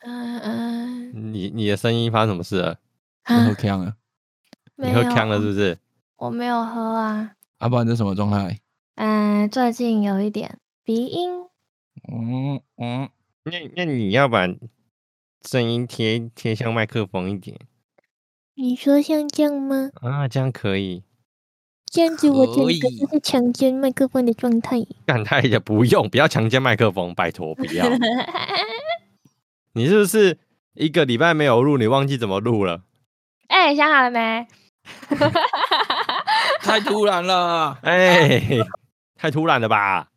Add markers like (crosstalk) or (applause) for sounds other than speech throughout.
嗯嗯，你你的声音发生什么事了？啊喝呛了，你喝呛了 (laughs) 是不是？我没有喝啊。啊，不然这什么状态？嗯，最近有一点鼻音。嗯嗯，那那你要把声音贴贴向麦克风一点。你说像这样吗？啊，这样可以。这样子我整个就是强奸麦克风的状态。干太也不用，不要强奸麦克风，拜托不要。(laughs) 你是不是一个礼拜没有录？你忘记怎么录了？哎、欸，想好了没？(laughs) 太突然了，哎、欸，太突然了吧？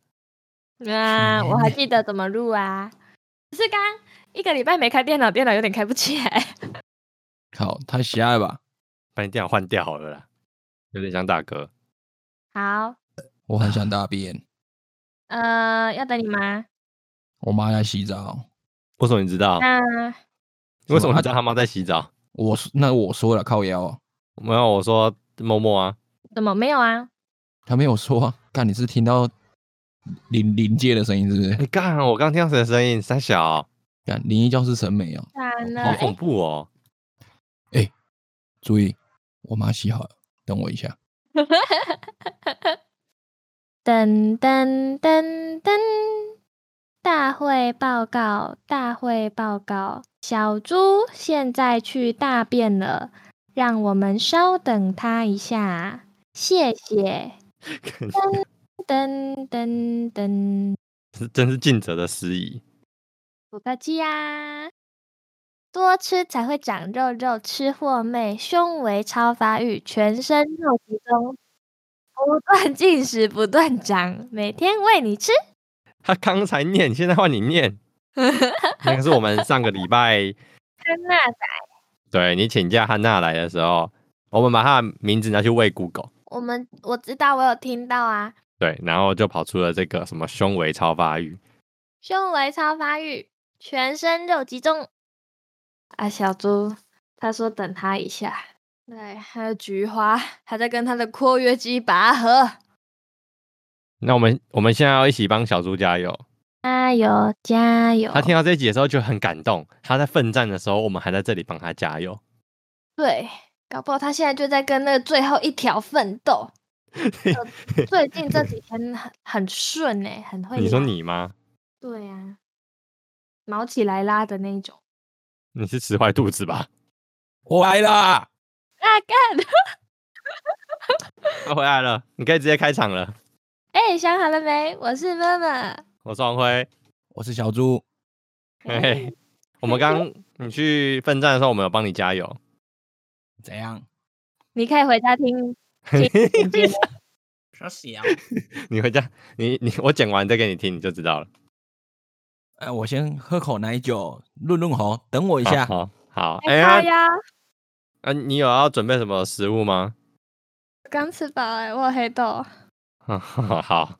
啊，我还记得怎么录啊？只是刚一个礼拜没开电脑，电脑有点开不起来。靠，太瞎了吧？把你电脑换掉好了啦，有点像大哥。好，我很想大便。呃，要等你吗？我妈在洗澡。为什么你知道？那为什么他知道他妈在洗澡？我那我说了靠腰。没有，我说默默啊。怎么没有啊？他没有说啊。干，你是听到临临界的声音是不是？你干、欸，我刚听到谁的声音？三小。干，灵异教室审美哦。好恐怖哦。哎、欸，注意，我妈洗好了，等我一下。噔噔噔噔！大会报告，大会报告，小猪现在去大便了，让我们稍等他一下，谢谢。噔噔噔噔，是真是尽责的司仪。不客气呀。多吃才会长肉肉，吃货妹胸围超发育，全身肉集中，不断进食不断长，每天喂你吃。他刚才念，现在换你念。(laughs) 那个是我们上个礼拜汉娜来，对你请假汉娜来的时候，我们把他的名字拿去喂 Google。我们我知道，我有听到啊。对，然后就跑出了这个什么胸围超发育，胸围超发育，全身肉集中。啊，小猪，他说等他一下。对，还有菊花还在跟他的括约肌拔河。那我们我们现在要一起帮小猪加油，加油加油！他听到这一集的时候就很感动，他在奋战的时候，我们还在这里帮他加油。对，搞不好他现在就在跟那个最后一条奋斗。(laughs) 最近这几天很很顺哎，很会。你说你吗？对呀、啊，毛起来拉的那种。你是吃坏肚子吧？(laughs) 我来了！啊干！(laughs) 他回来了，你可以直接开场了。哎、欸，想好了没？我是妈妈，我是王辉，我是小猪。嘿嘿，(laughs) 我们刚你去奋战的时候，我们有帮你加油。怎样？你可以回家听。(laughs) (laughs) 说小，你回家，你你我剪完再给你听，你就知道了。哎，我先喝口奶酒润润喉，等我一下。好，好，哎呀，啊，你有要准备什么食物吗？刚吃饱哎，我有黑豆。(laughs) 好。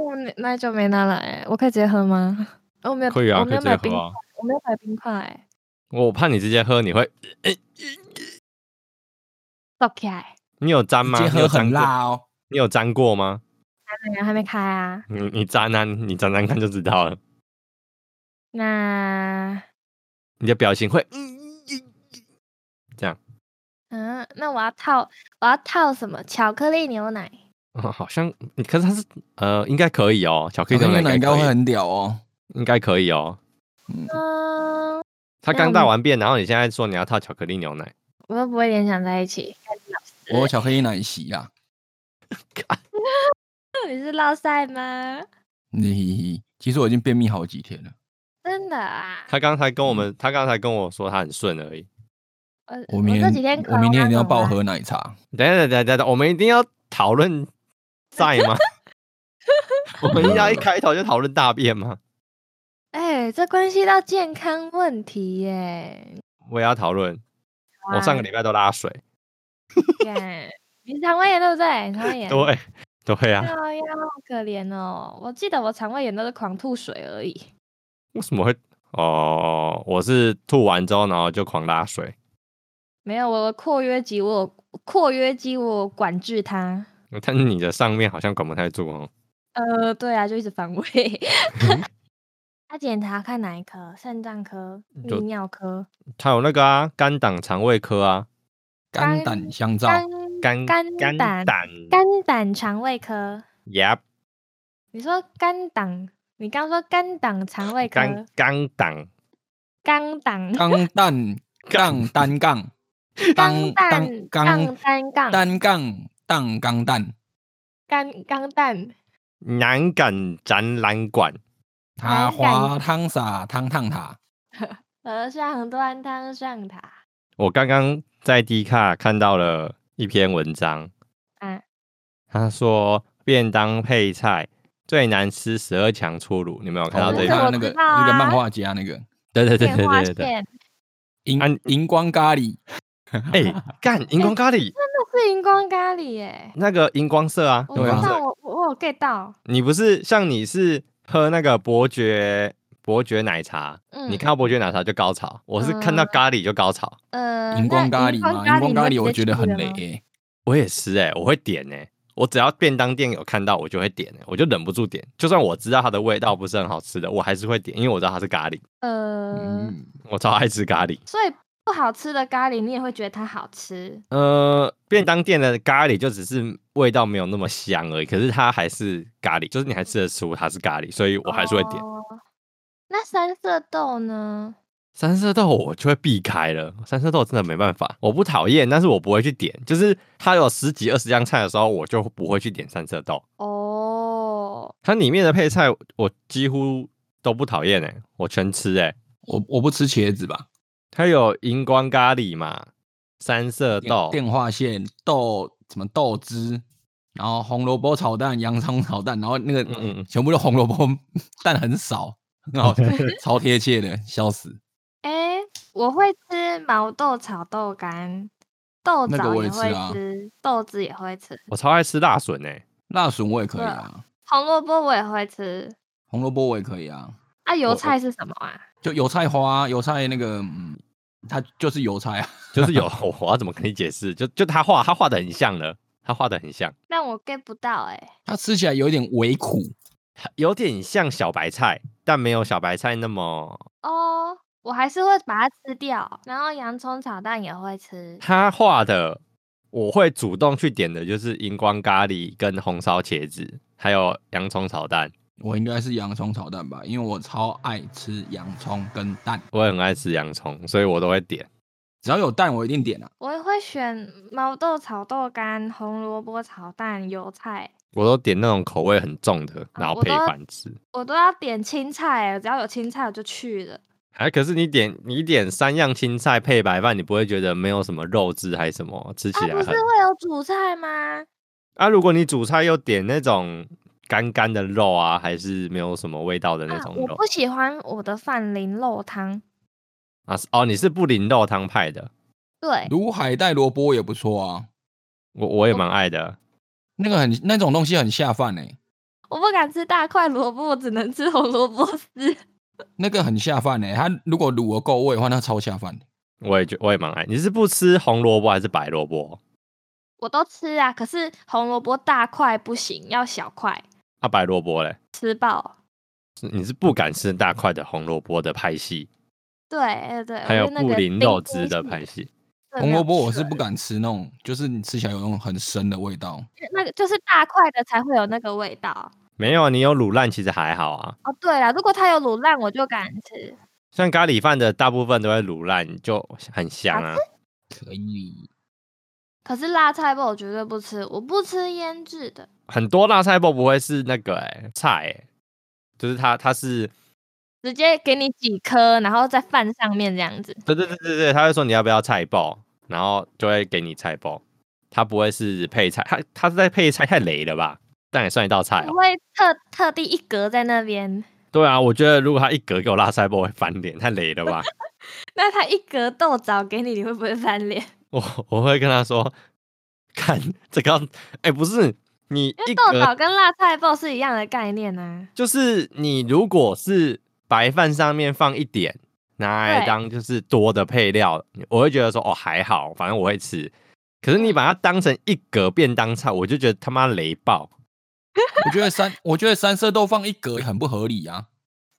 我奶奶酒没拿来，我可以直接喝吗？我没有，可以啊，我没有买冰，啊、我没有买冰块。我怕你直接喝，你会。OK。你有沾吗？直接喝很辣哦。你有沾过吗？还没，还没开啊。你你沾啊，你沾沾看就知道了。那你的表情会这样？嗯，那我要套，我要套什么？巧克力牛奶？哦，好像，可是它是呃，应该可以哦。巧克力牛奶应该会很屌哦，应该可以哦。嗯，他刚大完便，然后你现在说你要套巧克力牛奶，我都不会联想在一起。我有巧克力奶昔啊。(laughs) 你是落赛吗？你其实我已经便秘好几天了。真的啊！他刚才跟我们，他刚才跟我说他很顺而已。我明天，我，这几天我明天一定要爆喝奶茶。等一下，等一下，等一下，我们一定要讨论在吗？(laughs) 我们要一开头就讨论大便吗？哎、欸，这关系到健康问题耶！我也要讨论。我上个礼拜都拉水。你肠胃炎对不对？肠胃炎。对。对啊。哎呀，好可怜哦！我记得我肠胃炎都是狂吐水而已。为什么会？哦，我是吐完之后，然后就狂拉水。没有，我的括约肌，我括约肌，我管制它。但是你的上面好像管不太住哦。呃，对啊，就一直反胃。(laughs) 他检查看哪一科？肾脏科、泌尿科？他有那个啊，肝胆肠胃科啊，肝胆相照，肝肝肝胆肝胆肠胃科。Yep。你说肝胆？你刚说肝胆肠胃科？肝肝胆。肝胆。肝胆 (laughs) 杠单杠。钢蛋杠单杠单杠当钢蛋，钢钢蛋。南港展览馆，塔滑汤洒汤烫塔，(laughs) 和尚端汤上塔。我刚刚在 D 卡看到了一篇文章，啊，他说便当配菜最难吃十二强出炉，你没有看到这个？哦、那个、啊、那个漫画家那个，对对对对对对，荧 (laughs) 荧光咖喱。哎、欸，干荧光咖喱，是荧光咖喱耶！那个荧光色啊，我知道，我我有 get 到。你不是像你是喝那个伯爵伯爵奶茶，嗯、你看到伯爵奶茶就高潮，我是看到咖喱就高潮。呃，荧光咖喱吗？荧光咖喱我觉得很雷、欸。我也是哎、欸，我会点哎、欸，我只要便当店有看到我就会点我就忍不住点，就算我知道它的味道不是很好吃的，我还是会点，因为我知道它是咖喱。呃、嗯，我超爱吃咖喱，所以。不好吃的咖喱，你也会觉得它好吃。呃，便当店的咖喱就只是味道没有那么香而已，可是它还是咖喱，就是你还吃得出它是咖喱，所以我还是会点。哦、那三色豆呢？三色豆我就会避开了，三色豆真的没办法，我不讨厌，但是我不会去点。就是它有十几二十样菜的时候，我就不会去点三色豆。哦，它里面的配菜我几乎都不讨厌哎，我全吃哎，我我不吃茄子吧。它有荧光咖喱嘛，三色豆、电话线豆什么豆汁，然后红萝卜炒蛋、洋葱炒蛋，然后那个嗯嗯，全部都红萝卜 (laughs) 蛋很少，很好，(laughs) 超贴切的，笑死。哎、欸，我会吃毛豆炒豆干，豆枣也会吃，啊、豆子也会吃。我超爱吃辣笋哎，辣笋我也可以啊。红萝卜我也会吃，红萝卜我也可以啊。啊，油菜是什么啊？就油菜花，油菜那个，嗯，它就是油菜啊，(laughs) 就是油。(laughs) 我要怎么跟你解释？就就他画，他画的很像的，他画的很像。但我 get 不到哎、欸。它吃起来有点微苦，有点像小白菜，但没有小白菜那么。哦，我还是会把它吃掉。然后洋葱炒蛋也会吃。他画的，我会主动去点的，就是荧光咖喱跟红烧茄子，还有洋葱炒蛋。我应该是洋葱炒蛋吧，因为我超爱吃洋葱跟蛋。我也很爱吃洋葱，所以我都会点。只要有蛋，我一定点啊。我也会选毛豆炒豆干、红萝卜炒蛋、油菜。我都点那种口味很重的，然后配饭吃。啊，我都，我都要点青菜，只要有青菜我就去了。哎，可是你点你点三样青菜配白饭，你不会觉得没有什么肉质还是什么？吃起来不是会有主菜吗？啊，如果你主菜又点那种。干干的肉啊，还是没有什么味道的那种肉。啊、我不喜欢我的饭淋肉汤啊！哦，你是不淋肉汤派的？对，卤海带萝卜也不错啊，我我也蛮爱的。那个很那种东西很下饭哎。我不敢吃大块萝卜，我只能吃红萝卜丝。(laughs) 那个很下饭哎，它如果卤的够味的话，那超下饭。我也觉我也蛮爱。你是不吃红萝卜还是白萝卜？我都吃啊，可是红萝卜大块不行，要小块。啊，白萝卜嘞，吃饱。你是不敢吃大块的红萝卜的派系？对对，还有不淋肉汁的派系。(laughs) 红萝卜我是不敢吃那种，就是你吃起来有那种很深的味道。那个就是大块的才会有那个味道。没有，你有卤烂其实还好啊。哦，对啊，如果它有卤烂，我就敢吃。像咖喱饭的大部分都会卤烂，就很香啊。可以。可是辣菜包我绝对不吃，我不吃腌制的。很多辣菜包不会是那个哎、欸、菜、欸，就是它它是直接给你几颗，然后在饭上面这样子。对对对对对，他会说你要不要菜包，然后就会给你菜包。它不会是配菜，它它是在配菜，太雷了吧？但也算一道菜、喔。不会特特地一格在那边。对啊，我觉得如果他一格给我辣菜包，我会翻脸，太雷了吧？(laughs) 那他一格豆枣给你，你会不会翻脸？我我会跟他说，看这个，哎、欸，不是你一豆角跟辣菜包是一样的概念呢、啊。就是你如果是白饭上面放一点，拿来当就是多的配料，我会觉得说哦还好，反正我会吃。可是你把它当成一格便当菜，我就觉得他妈雷爆。我觉得三，我觉得三色豆放一格很不合理啊。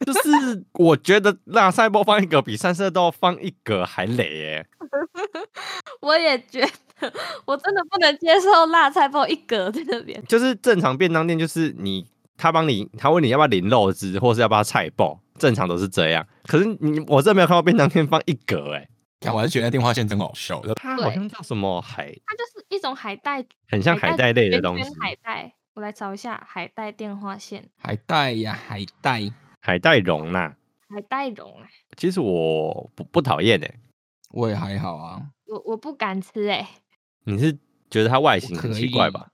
就是我觉得辣菜包放一格比三色豆放一格还雷耶。(laughs) 我也觉得，我真的不能接受辣菜包一格在那边。就是正常便当店，就是你他帮你，他问你要不要淋肉汁，或是要不要菜包，正常都是这样。可是你我这没有看到便当店放一格哎。我还是觉得电话线真好笑。它好像叫什么海，它就是一种海带，很像海带类的东西。海带，我来找一下海带电话线。海带呀，海带，海带蓉呐。海带蓉啊。其实我不不讨厌哎，我也还好啊。我我不敢吃哎。(laughs) 你是觉得它外形很奇怪吧？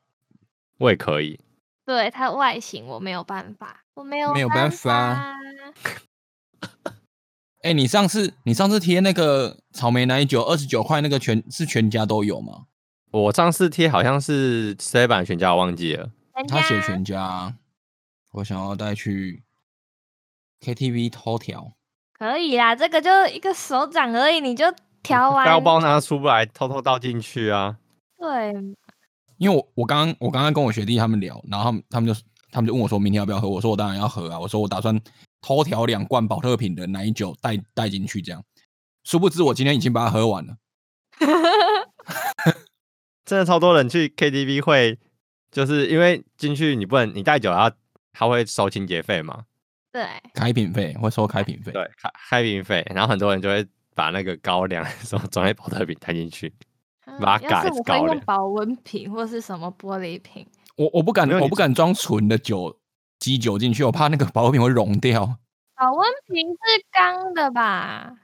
我，我也可以。对它外形我没有办法，我没有没有办法。哎、欸，你上次你上次贴那个草莓奶酒二十九块那个全是全家都有吗？我上次贴好像是 C 版全家，我忘记了。他写全家，我想要带去 KTV 偷调。可以啦，这个就一个手掌而已，你就调完。包包拿出不来，偷偷倒进去啊。对，因为我我刚刚我刚刚跟我学弟他们聊，然后他们他们就他们就问我说明天要不要喝，我说我当然要喝啊，我说我打算。偷调两罐宝特瓶的奶酒带带进去，这样，殊不知我今天已经把它喝完了。(laughs) 真的超多人去 KTV 会，就是因为进去你不能你带酒，然后他会收清洁费嘛？对，开瓶费会收开瓶费，对，开开瓶费，然后很多人就会把那个高粱 (laughs) 什么装在保特瓶带进去，把它改高粱。保温瓶或是什么玻璃瓶？我我不敢，我不敢装纯的酒。基酒进去，我怕那个保温瓶会溶掉。保温瓶是钢的吧？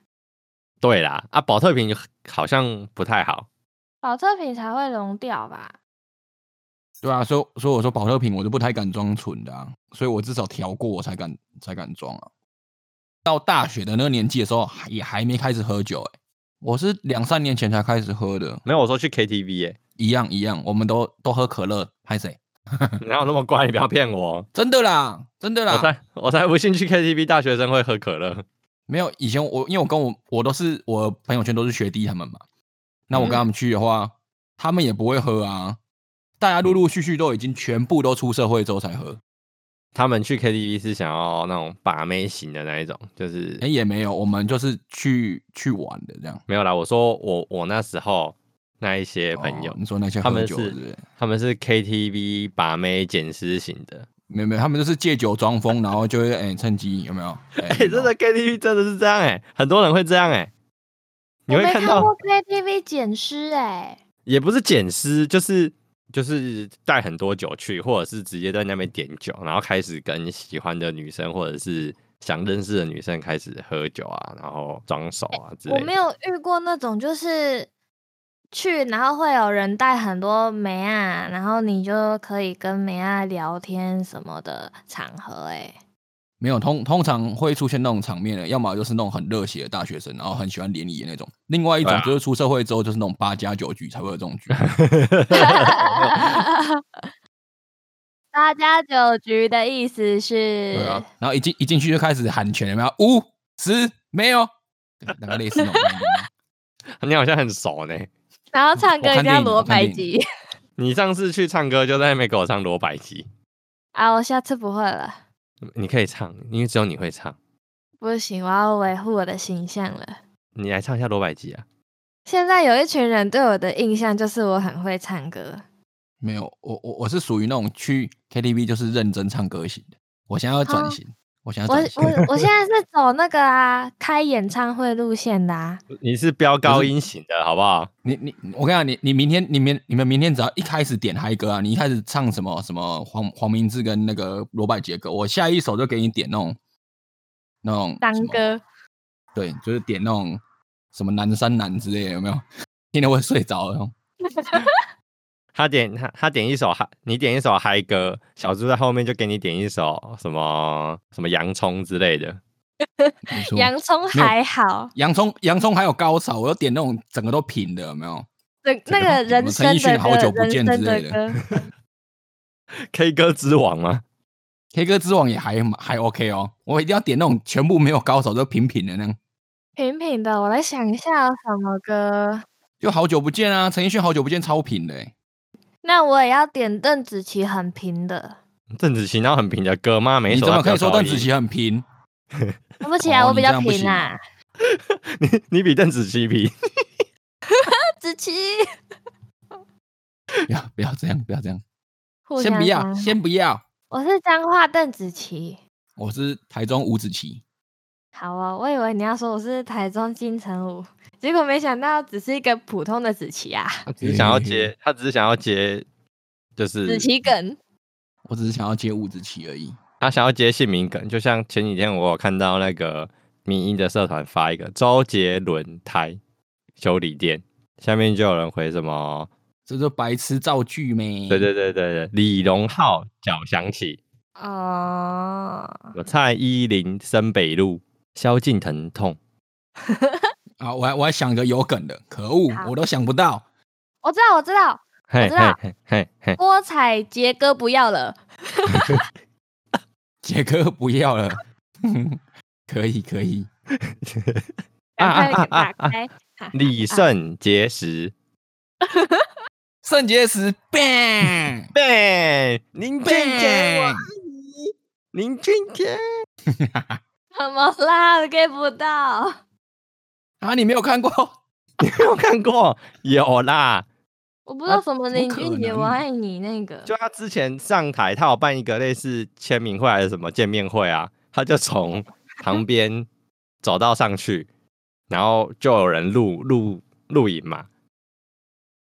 对啦，啊，保特瓶好像不太好。保特瓶才会溶掉吧？对啊，所以所以我说保特瓶我就不太敢装纯的啊，所以我至少调过我才敢才敢装啊。到大学的那个年纪的时候，也还没开始喝酒哎、欸，我是两三年前才开始喝的。没有，我说去 KTV 哎、欸，一样一样，我们都都喝可乐，拍谁？(laughs) 哪有那么乖？你不要骗我！真的啦，真的啦！我才我才不信去 KTV 大学生会喝可乐。没有，以前我因为我跟我我都是我朋友圈都是学弟他们嘛，那我跟他们去的话，嗯、他们也不会喝啊。大家陆陆续续都已经全部都出社会之后才喝。他们去 KTV 是想要那种把妹型的那一种，就是哎、欸、也没有，我们就是去去玩的这样。没有啦，我说我我那时候。那一些朋友，哦、你说那些他们是他们是 KTV 把妹捡尸型的，没有没有，他们就是借酒装疯，然后就会哎、欸、趁机有没有？哎、欸，真的 KTV 真的是这样哎、欸，很多人会这样哎、欸，你会看到过 KTV 捡尸哎，也不是捡尸，就是就是带很多酒去，或者是直接在那边点酒，然后开始跟喜欢的女生或者是想认识的女生开始喝酒啊，然后装熟啊之类的。我没有遇过那种就是。去，然后会有人带很多美啊，然后你就可以跟美啊聊天什么的场合，哎，没有，通通常会出现那种场面的，要么就是那种很热血的大学生，然后很喜欢联谊的那种；另外一种就是出社会之后就是那种八加九局才会有这种局。(laughs) 八加九局的意思是，对啊，然后一进一进去就开始喊拳，有没有？五十没有，那个类似那种。(laughs) 你好像很熟呢。(laughs) 然后唱歌一定要罗百吉。你上次去唱歌就在那边给我唱罗百吉啊！我下次不会了。你可以唱，因为只有你会唱。不行，我要维护我的形象了。你来唱一下罗百吉啊！现在有一群人对我的印象就是我很会唱歌。没有，我我我是属于那种去 KTV 就是认真唱歌型的。我现在要转型。我现在我我我现在是走那个啊，开演唱会路线的啊。你是飙高音型的，好不好？你你我跟你讲，你你明天你们你们明天只要一开始点嗨歌啊，你一开始唱什么什么黄黄明志跟那个罗百吉歌，我下一首就给你点那种那种当歌。对，就是点那种什么南山南之类的，有没有？(laughs) 听得我睡着的。(laughs) 他点他他点一首嗨，你点一首嗨歌，小猪在后面就给你点一首什么什么洋葱之类的。(laughs) 洋葱还好，洋葱洋葱还有高潮，我要点那种整个都平的，有没有？对，那个人生的歌，好久不见之类的。(laughs) K 歌之王吗？K 歌之王也还还 OK 哦，我一定要点那种全部没有高潮都平平的那样。平平的，我来想一下什么歌。就好久不见啊，陈奕迅好久不见超平的欸。那我也要点邓紫棋很平的。邓紫棋那很平的歌吗？没，你怎么可以说邓紫棋很平？(laughs) 对不起啊，哦我比较平啊。(laughs) 你你比邓紫棋平，(laughs) 紫棋，不要不要这样，不要这样，互相先不要，伤先不要。我是彰化邓紫棋。我是台中吴子棋，好哦，我以为你要说我是台中金城武，(laughs) 结果没想到只是一个普通的子琪啊，他只是想要接，他只是想要接，就是子琪梗。我只是想要接吴子棋而已。他想要接姓名梗，就像前几天我有看到那个民音的社团发一个周杰伦台修理店，下面就有人回什么，这就白痴造句咩？对对对对对，李荣浩脚响起，哦，有蔡依林深北路，萧敬腾痛，(laughs) 啊，我还我还想个有梗的，可恶，我都想不到。我知道，我知道，嘿知道嘿嘿嘿，郭采洁哥不要了。(laughs) 杰哥不要了，可以可以。啊啊啊啊打开。李 (laughs) 圣结石，圣结石，bang 对，林俊杰，我爱 bang，你，林俊杰，怎么啦？我 get 不到。啊，你没有看过？(laughs) 你没有看过？有啦。我不知道什么林俊杰，我爱你那个。就他之前上台，他有办一个类似签名会还是什么见面会啊，他就从旁边走到上去，然后就有人录录录影嘛，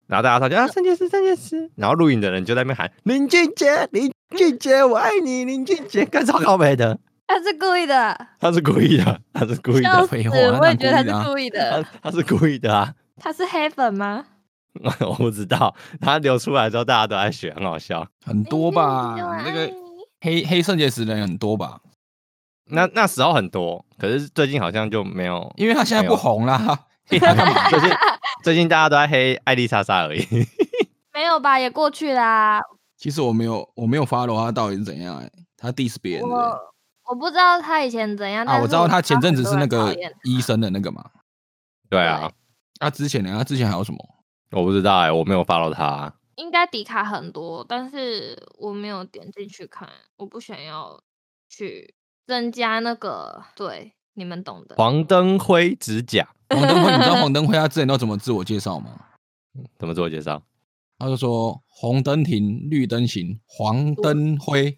然后大家说就啊，圣结石，圣结石，然后录影的人就在那边喊林俊杰，林俊杰，我爱你，林俊杰，干超高北的，(laughs) 他是故意的，他是故意的，他是故意笑的，我也觉得他是故意的。他是故意的啊，他是黑粉吗？(laughs) 我不知道，他流出来之后大家都在学，很好笑。很多吧？那个黑黑圣洁石人很多吧？那那时候很多，可是最近好像就没有，因为他现在不红啦。黑 (laughs) 他干嘛？最近最近大家都在黑艾丽莎莎而已。没有吧？也过去啦。其实我没有我没有 follow 他到底是怎样、欸，他 diss 别人的、欸。我我不知道他以前怎样，但啊，我知道他前阵子是那个医生的那个嘛。对啊，啊，之前呢？他之前还有什么？我不知道哎、我没有 follow 他。应该迪卡很多，但是我没有点进去看，我不想要去增加那个，对，你们懂的。黄登辉指甲黄登辉，你知道黄登辉 (laughs) 他之前都怎么自我介绍吗？怎么自我介绍？他就说红灯停，绿灯行，黄灯辉。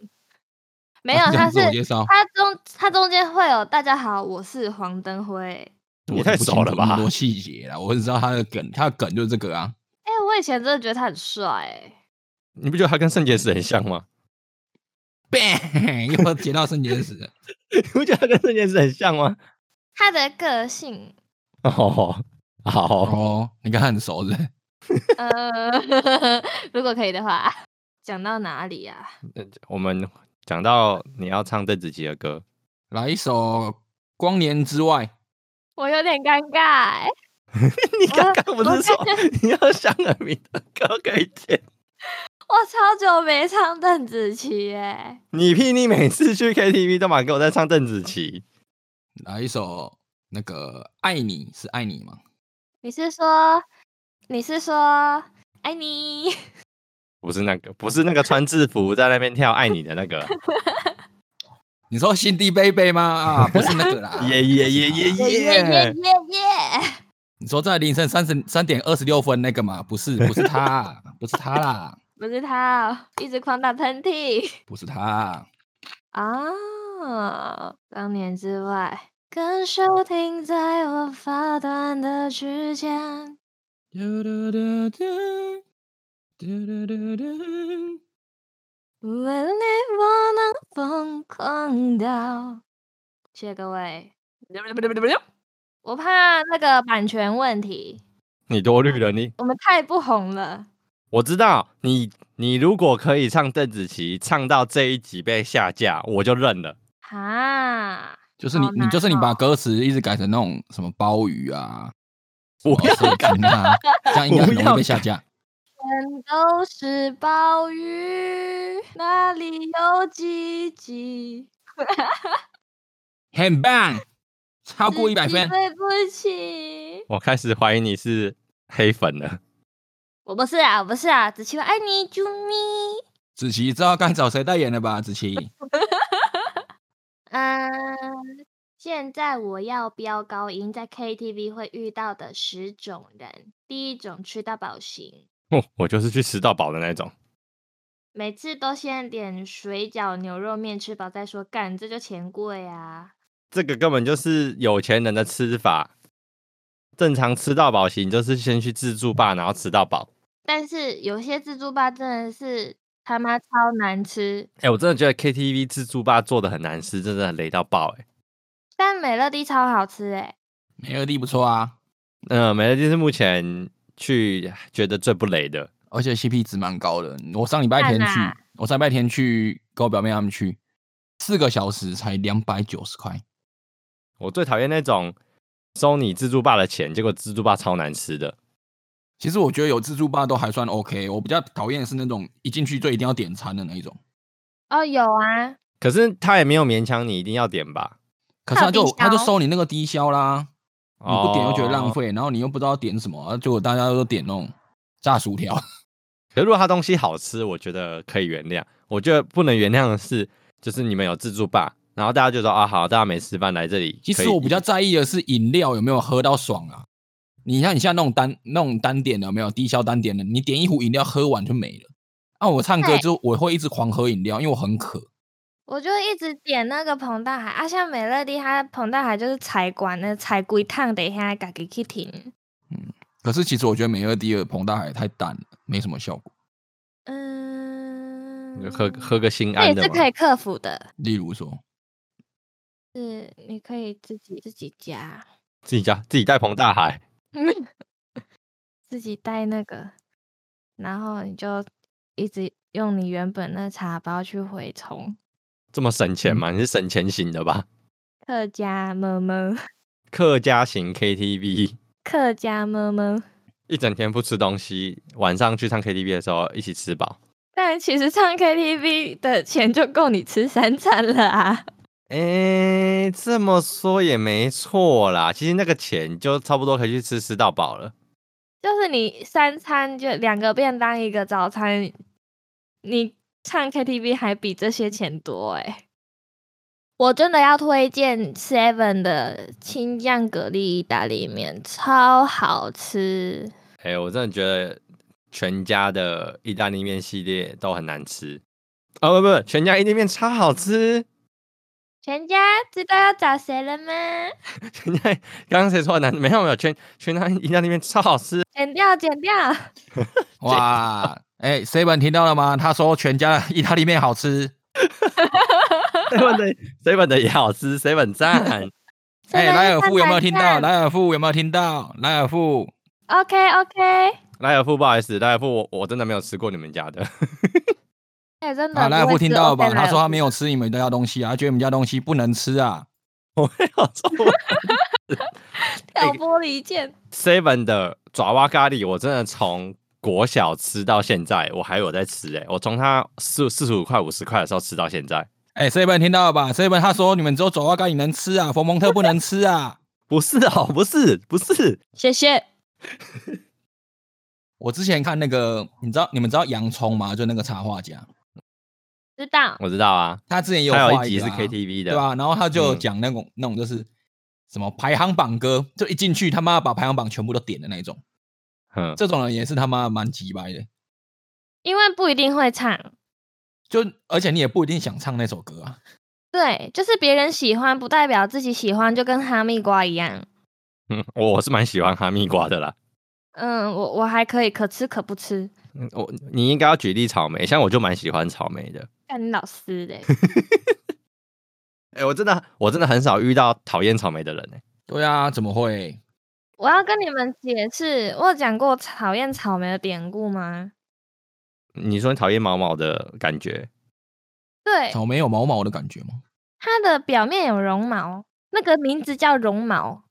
没有，(laughs) 他是他中他中间会有大家好，我是黄登辉。我太熟了吧我不清楚那么多细节了，我只知道他的梗，他的梗就是这个啊。哎、我以前真的觉得他很帅、欸，你不觉得他跟圣洁石很像吗？bang，又接到圣洁石。(laughs) 你不觉得他跟圣洁石很像吗？他的个性，哦，好，哦，你跟他很熟是是？(laughs) 呃，如果可以的话，讲到哪里呀、啊？我们讲到你要唱邓紫棋的歌，来一首《光年之外》。我有点尴尬、欸。(laughs) 你刚刚不是说你要想耳名的歌可以听？(laughs) 我超久没唱邓紫棋耶，你屁！你每次去 KTV 都嘛给我在唱邓紫棋，来一首那个《爱你》，是爱你吗？你是说你是说爱你？不是那个，不是那个穿制服在那边跳爱你的那个，(laughs) 你说心地贝贝吗？啊，(laughs) 不是那个啦。耶耶耶耶耶耶耶耶！耶耶！你说在凌晨三十三点二十六分那个吗？不是，不是他，(laughs) 不是他啦，不是他、哦，一直狂打喷嚏不是他。啊！当年之外，感受停在我发端的指尖。嘟嘟嘟嘟。为了你，我能疯狂到。谢谢各位。我怕那个版权问题。你多虑了，你。我们太不红了。我知道你，你如果可以唱邓紫棋，唱到这一集被下架，我就认了。哈。就是你，你就是你，把歌词一直改成那种什么包鱼啊，不要改啊，这样应该很容易被下架。全都是暴雨，哪里有鸡鸡？很棒，超过一百分。对不起，我开始怀疑你是黑粉了。(laughs) 我不是啊，我不是啊，子琪我爱你，啾咪。子琪知道该找谁代言了吧？子琪，(laughs) 嗯，现在我要飙高音，在 KTV 会遇到的十种人。第一种吃到饱型，哦，我就是去吃到饱的那种。每次都先点水饺、牛肉面，吃饱再说。干，这就钱贵啊！这个根本就是有钱人的吃法。正常吃到饱型就是先去自助吧，然后吃到饱。但是有些自助吧真的是他妈超难吃。哎、欸，我真的觉得 KTV 自助吧做的很难吃，真的很雷到爆哎、欸。但美乐蒂超好吃哎、欸，美乐蒂不错啊，嗯、呃，美乐蒂是目前去觉得最不雷的，而且 CP 值蛮高的。我上礼拜天去，啊、我上礼拜天去跟我表妹他们去，四个小时才两百九十块。我最讨厌那种收你自助吧的钱，结果自助吧超难吃的。其实我觉得有自助吧都还算 OK，我比较讨厌是那种一进去就一定要点餐的那一种。哦，有啊，可是他也没有勉强你一定要点吧。可是他就他就收你那个低消啦，你不点又觉得浪费，然后你又不知道点什么，结果大家都点那种炸薯条。(laughs) 可是如果他东西好吃，我觉得可以原谅。我觉得不能原谅的是，就是你们有自助吧，然后大家就说啊好，大家没吃饭来这里。其实我比较在意的是饮料有没有喝到爽啊。你看你像那种单那种单点的有没有低消单点的，你点一壶饮料喝完就没了。啊，我唱歌就我会一直狂喝饮料，因为我很渴。我就一直点那个彭大海啊，像美乐蒂，它澎大海就是菜馆的菜龟烫，等一下自己去听。嗯，可是其实我觉得美乐蒂的彭大海太淡了，没什么效果。嗯，就喝喝个心安的，也是可以克服的。例如说，是你可以自己自己加，自己加自己带彭大海，(laughs) 自己带那个，然后你就一直用你原本那茶包去回冲。这么省钱吗？你是省钱型的吧？客家么么，客家型 KTV，客家么么，一整天不吃东西，晚上去唱 KTV 的时候一起吃饱。但其实唱 KTV 的钱就够你吃三餐了啊！哎、欸，这么说也没错啦。其实那个钱就差不多可以去吃吃到饱了。就是你三餐就两个便当一个早餐，你。唱 KTV 还比这些钱多哎、欸！我真的要推荐 Seven 的青酱蛤蜊意大利面，超好吃。哎、欸，我真的觉得全家的意大利面系列都很难吃。哦不不，全家意大利面超好吃。全家知道要找谁了吗？(laughs) 全家刚刚谁说的难？没有没有，全全家意大利面超好吃。剪掉剪掉。(laughs) 哇！哎，seven 听到了吗？他说全家的 (laughs) 意大利面好吃。seven 的 seven 的也好吃，seven 赞。(laughs) 哎，莱尔富有没有听到？莱尔富有没有听到？莱尔富。OK OK。莱尔富，不好意思，莱尔富，我我真的没有吃过你们家的。(laughs) 哎，真的。莱尔富听到了吧？他说他没有吃你们家东西啊，他觉得你们家东西不能吃啊。我没有错。挑拨离间。seven 的爪哇咖喱，我真的从。国小吃到现在，我还有在吃哎、欸，我从他四四十五块五十块的时候吃到现在。哎，seven 听到了吧？seven 他说你们只有爪哇咖喱能吃啊，佛蒙特不能吃啊。(laughs) 不是哦，不是，不是。谢谢。(laughs) 我之前看那个，你知道你们知道洋葱吗？就那个插画家。知道。我知道啊。他之前有、啊、有一集是 KTV 的，对吧、啊？然后他就讲那种、嗯、那种就是什么排行榜歌，就一进去他妈把排行榜全部都点的那种。嗯，这种人也是他妈蛮机掰的，因为不一定会唱，就而且你也不一定想唱那首歌啊。对，就是别人喜欢不代表自己喜欢，就跟哈密瓜一样。嗯，我是蛮喜欢哈密瓜的啦。嗯，我我还可以，可吃可不吃。嗯，我你应该要举例草莓，像我就蛮喜欢草莓的。干你老师嘞！(laughs) 哎、欸，我真的我真的很少遇到讨厌草莓的人哎、欸。对啊，怎么会？我要跟你们解释，我有讲过讨厌草莓的典故吗？你说你讨厌毛毛的感觉？对，草莓有毛毛的感觉吗？它的表面有绒毛，那个名字叫绒毛。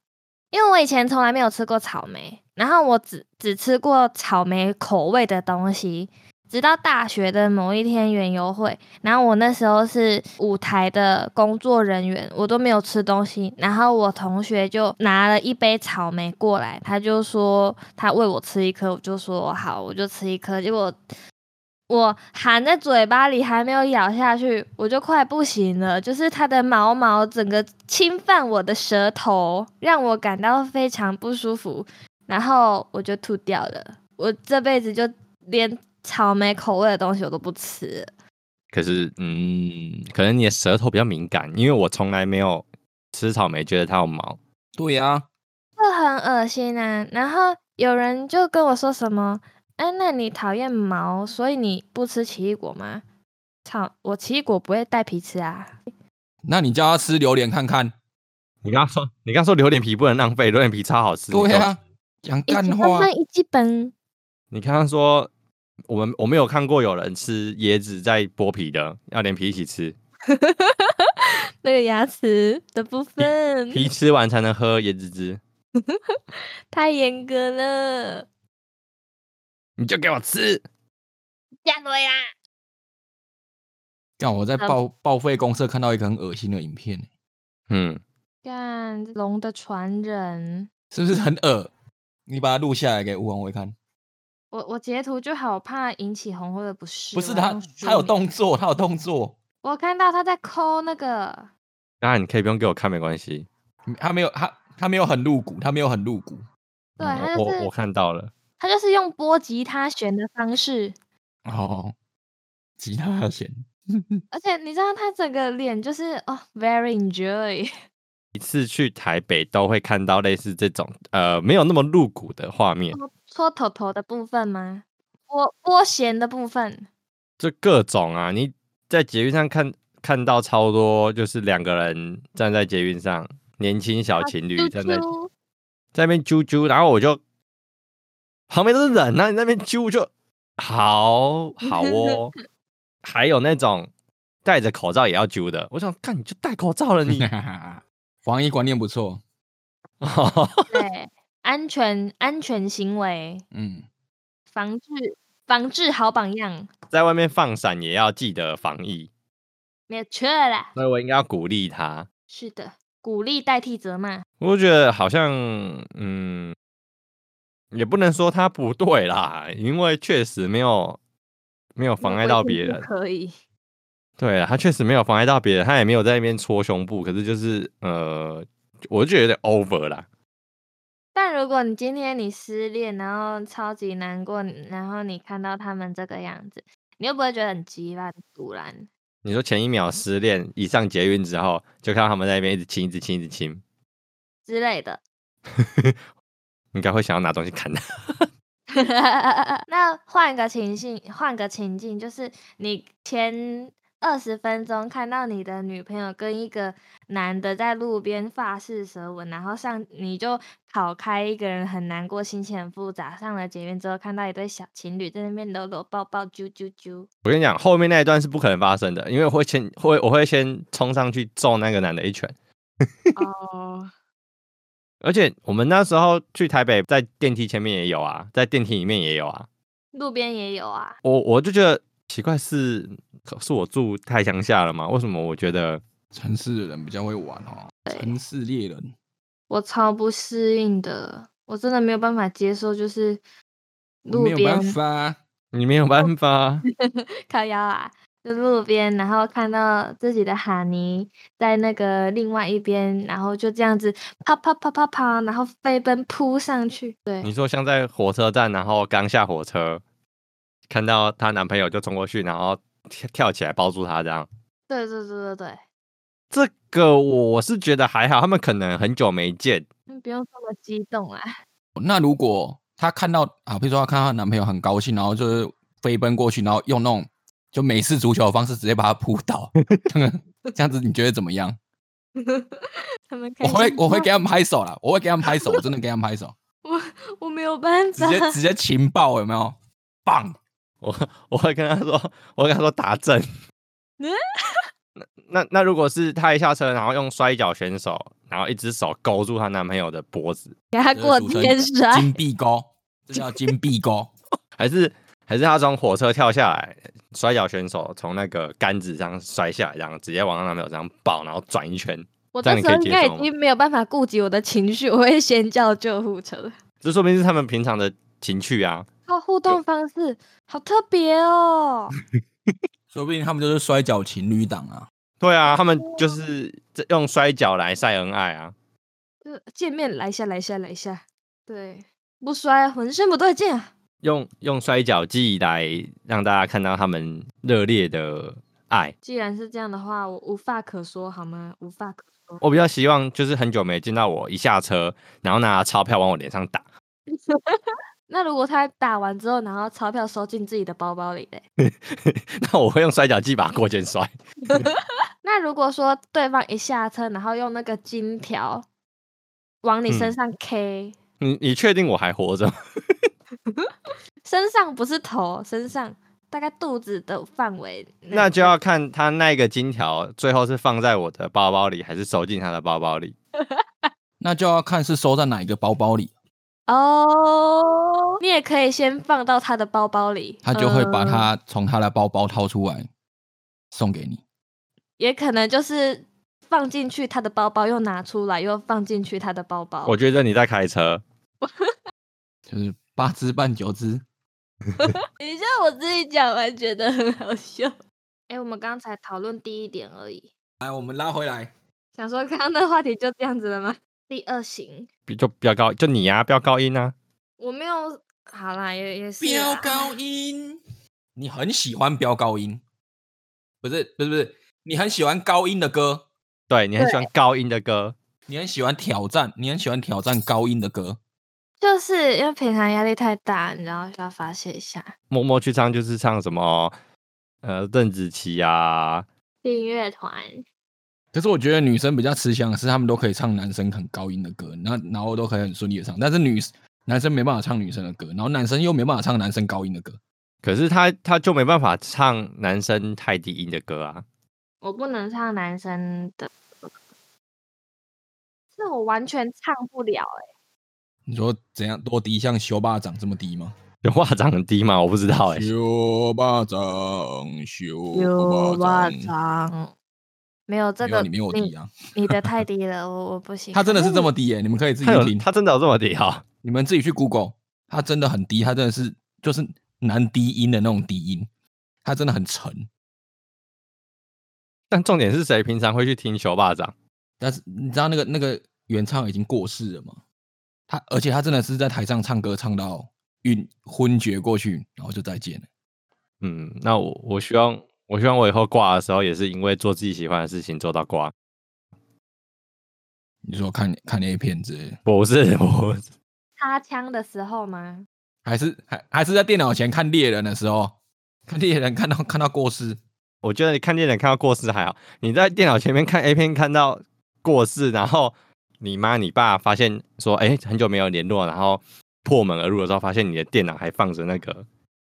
因为我以前从来没有吃过草莓，然后我只只吃过草莓口味的东西。直到大学的某一天园游会，然后我那时候是舞台的工作人员，我都没有吃东西。然后我同学就拿了一杯草莓过来，他就说他喂我吃一颗，我就说好，我就吃一颗。结果我含在嘴巴里还没有咬下去，我就快不行了。就是它的毛毛整个侵犯我的舌头，让我感到非常不舒服，然后我就吐掉了。我这辈子就连草莓口味的东西我都不吃。可是，嗯，可能你的舌头比较敏感，因为我从来没有吃草莓觉得它有毛。对呀、啊，这很恶心啊。然后有人就跟我说什么。哎，那你讨厌毛，所以你不吃奇异果吗？草，我奇异果不会带皮吃啊。那你叫他吃榴莲看看。你刚刚说，你刚刚说榴莲皮不能浪费，榴莲皮超好吃。对啊，讲干话。一基本。你刚刚说，我们我没有看过有人吃椰子再剥皮的，要连皮一起吃。(laughs) 那个牙齿的部分，皮吃完才能喝椰子汁。(laughs) 太严格了。你就给我吃，加多呀！干，我在报报废公社看到一个很恶心的影片，嗯，干龙的传人是不是很恶？你把它录下来给吴王伟看。我我截图就好怕引起红会的不适。不是他，他有动作，他有动作。我看到他在抠那个。当然你可以不用给我看，没关系。他没有，他他没有很露骨，他没有很露骨。对，他就是、我我看到了。他就是用拨吉他弦的方式哦，吉他弦，而且你知道他整个脸就是哦，very enjoy。一次去台北都会看到类似这种呃没有那么露骨的画面，搓头头的部分吗？拨拨弦的部分，就各种啊！你在捷运上看看到超多，就是两个人站在捷运上，年轻小情侣站在、啊、啾啾在那边啾啾，然后我就。旁边都是人啊，你那边揪就好好哦。(laughs) 还有那种戴着口罩也要揪的，我想看你就戴口罩了你，你 (laughs) 防疫观念不错。(laughs) 对，安全安全行为，嗯，防治防治好榜样。在外面放闪也要记得防疫，没错啦。所以我应该要鼓励他。是的，鼓励代替责骂。我觉得好像嗯。也不能说他不对啦，因为确实没有没有妨碍到别人。可以。(laughs) 对啊，他确实没有妨碍到别人，他也没有在那边搓胸部，可是就是呃，我就觉得有点 over 啦。但如果你今天你失恋，然后超级难过，然后你看到他们这个样子，你又不会觉得很急吧？突然，你说前一秒失恋，一上捷运之后，就看到他们在那边一直亲，一直亲，一直亲之类的。(laughs) 应该会想要拿东西砍他。(laughs) 那换个情境，换个情境，就是你前二十分钟看到你的女朋友跟一个男的在路边发誓舌吻，然后上你就跑开，一个人很难过，心情很复杂。上了捷运之后，看到一对小情侣在那边搂搂抱抱，啾啾啾。我跟你讲，后面那一段是不可能发生的，因为我会先会我会先冲上去揍那个男的一拳。(laughs) 哦。Oh. 而且我们那时候去台北，在电梯前面也有啊，在电梯里面也有啊，路边也有啊。我我就觉得奇怪是，是是我住太乡下了吗？为什么我觉得城市的人比较会玩哦？城市猎人，我超不适应的，我真的没有办法接受，就是路边，没有办法，你没有办法，(laughs) 靠腰啊。就路边，然后看到自己的哈尼在那个另外一边，然后就这样子啪啪啪啪啪，然后飞奔扑上去。对，你说像在火车站，然后刚下火车，看到她男朋友就冲过去，然后跳跳起来抱住她这样。对对对对对，这个我是觉得还好，他们可能很久没见，不用这么激动啊。(laughs) 那如果她看到啊，比如说她看到她男朋友很高兴，然后就是飞奔过去，然后用那种。就美式足球的方式，直接把他扑倒，(laughs) 这样子你觉得怎么样？他们我会我会给他们拍手啦，我会给他们拍手，我真的给他们拍手。我我没有办法，直接直接情报有没有？棒！我我会跟他说，我会跟他说打正。(laughs) 那那那如果是他一下车，然后用摔跤选手，然后一只手勾住她男朋友的脖子，给他过天摔，金币勾，这叫金币勾，(laughs) 还是？还是他从火车跳下来，摔跤选手从那个杆子上摔下来，然后直接往他男朋友这样抱，然后转一圈。我这时候应该已经没有办法顾及我的情绪，我会先叫救护车。这说明是他们平常的情趣啊。哦，互动方式好特别哦。(laughs) 说不定他们就是摔跤情侣档啊。对啊，他们就是用摔跤来晒恩爱啊。就见面来一下，来一下，来一下。对，不摔浑身不对劲啊。用用摔跤技来让大家看到他们热烈的爱。既然是这样的话，我无话可说，好吗？无话可说。我比较希望就是很久没见到我，一下车然后拿钞票往我脸上打。(laughs) 那如果他打完之后，然后钞票收进自己的包包里嘞？(laughs) 那我会用摔角机把过肩摔。(laughs) 那如果说对方一下车，然后用那个金条往你身上 K，嗯、你你确定我还活着？(laughs) 身上不是头，身上大概肚子的范围。那就要看他那个金条最后是放在我的包包里，还是收进他的包包里。那就要看是收在哪一个包包里。哦、oh，你也可以先放到他的包包里，他就会把它从他的包包掏出来送给你。也可能就是放进去他的包包，又拿出来，又放进去他的包包。我觉得你在开车，就是八只半九只。(laughs) 你像我自己讲完，觉得很好笑。哎、欸，我们刚才讨论第一点而已。来，我们拉回来，想说刚刚的话题就这样子了吗？第二型，就飙高，就你呀、啊，飙高音啊！我没有，好啦，也也是飙高音。你很喜欢飙高音，不是不是不是，你很喜欢高音的歌，对，你很喜欢高音的歌，你很喜欢挑战，你很喜欢挑战高音的歌，就是因为平常压力太大，你知道需要发泄一下。默默去唱，就是唱什么，呃，邓紫棋啊，音乐团。可是我觉得女生比较吃香的是，他们都可以唱男生很高音的歌，然后然后都可以很顺利的唱。但是女男生没办法唱女生的歌，然后男生又没办法唱男生高音的歌。可是他他就没办法唱男生太低音的歌啊。我不能唱男生的歌，是我完全唱不了哎、欸。你说怎样多低？像修巴掌这么低吗？(laughs) 修巴掌很低吗？我不知道哎、欸。修巴掌，修巴掌。没有这个，你没有低啊！你的太 (laughs) 低了，我我不行。他真的是这么低耶、欸！你们可以自己去听，他真的有这么低哈？你们自己去 Google，他真的很低，他真的是就是男低音的那种低音，他真的很沉。但重点是谁平常会去听修巴掌？但是你知道那个那个原唱已经过世了吗？他而且他真的是在台上唱歌唱到晕昏厥过去，然后就再见了。嗯，那我我希望。我希望我以后挂的时候，也是因为做自己喜欢的事情做到挂。你说看看 A 片之类的？不是，(laughs) 不是。插枪的时候吗？还是还还是在电脑前看猎人的时候？看猎人看到看到过世？我觉得你看猎人看到过世还好，你在电脑前面看 A 片看到过世，然后你妈你爸发现说，哎、欸，很久没有联络，然后破门而入的时候，发现你的电脑还放着那个。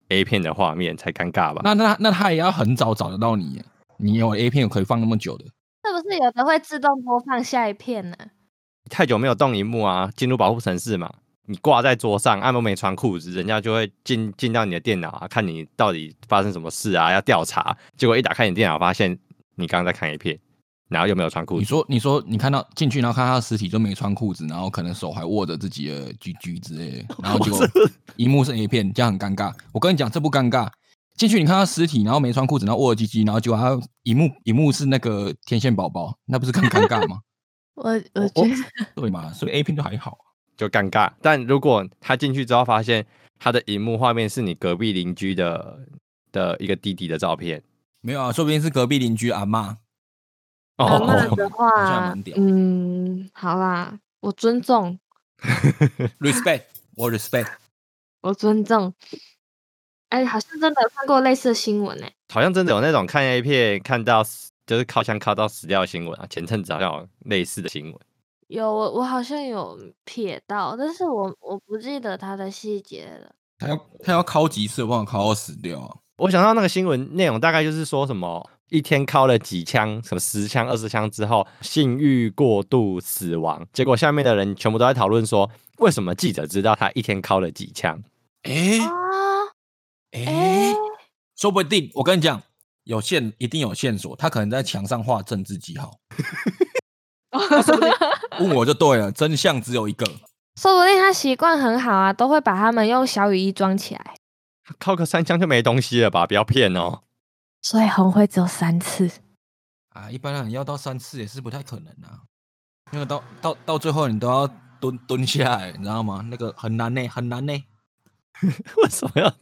A 片的画面才尴尬吧？那那那他也要很早找得到你，你有 A 片可以放那么久的？是不是有的会自动播放下一片呢？太久没有动荧幕啊，进入保护城市嘛，你挂在桌上，按摩没穿裤子，人家就会进进到你的电脑啊，看你到底发生什么事啊，要调查。结果一打开你电脑，发现你刚刚在看 A 片。然后又没有穿裤子。你说，你说，你看到进去，然后看他的尸体就没穿裤子，然后可能手还握着自己的 GG 之类的，(laughs) 然后结果一幕是 A 片，这样很尴尬。我跟你讲，这不尴尬。进去你看他尸体，然后没穿裤子，然后握着鸡鸡然后结果他一幕一幕是那个天线宝宝，那不是更尴尬吗？(laughs) 我我觉得对嘛，所以 A 片就还好，就尴尬。但如果他进去之后发现他的荧幕画面是你隔壁邻居的的一个弟弟的照片，没有啊，说不定是隔壁邻居阿嬷。阿嬷的话，嗯，好啦，我尊重，(laughs) respect，我 respect，我尊重。哎、欸，好像真的有看过类似的新闻呢、欸，好像真的有那种看 A 片看到就是靠枪靠到死掉的新闻啊，前阵子好像有类似的新闻。有，我我好像有瞥到，但是我我不记得它的细节了。他要他要靠几次，帮我靠到死掉啊？我想到那个新闻内容大概就是说什么。一天敲了几枪，什么十枪、二十枪之后，性欲过度死亡。结果下面的人全部都在讨论说，为什么记者知道他一天敲了几枪？哎、欸、哎、欸，说不定我跟你讲，有线一定有线索，他可能在墙上画政治记号。(laughs) 问我就对了，真相只有一个。说不定他习惯很好啊，都会把他们用小雨衣装起来。靠个三枪就没东西了吧？不要骗哦。所以红会只有三次啊，一般人要到三次也是不太可能啊，因为到到到最后你都要蹲蹲下来，你知道吗？那个很难呢，很难呢。(laughs) 为什么要？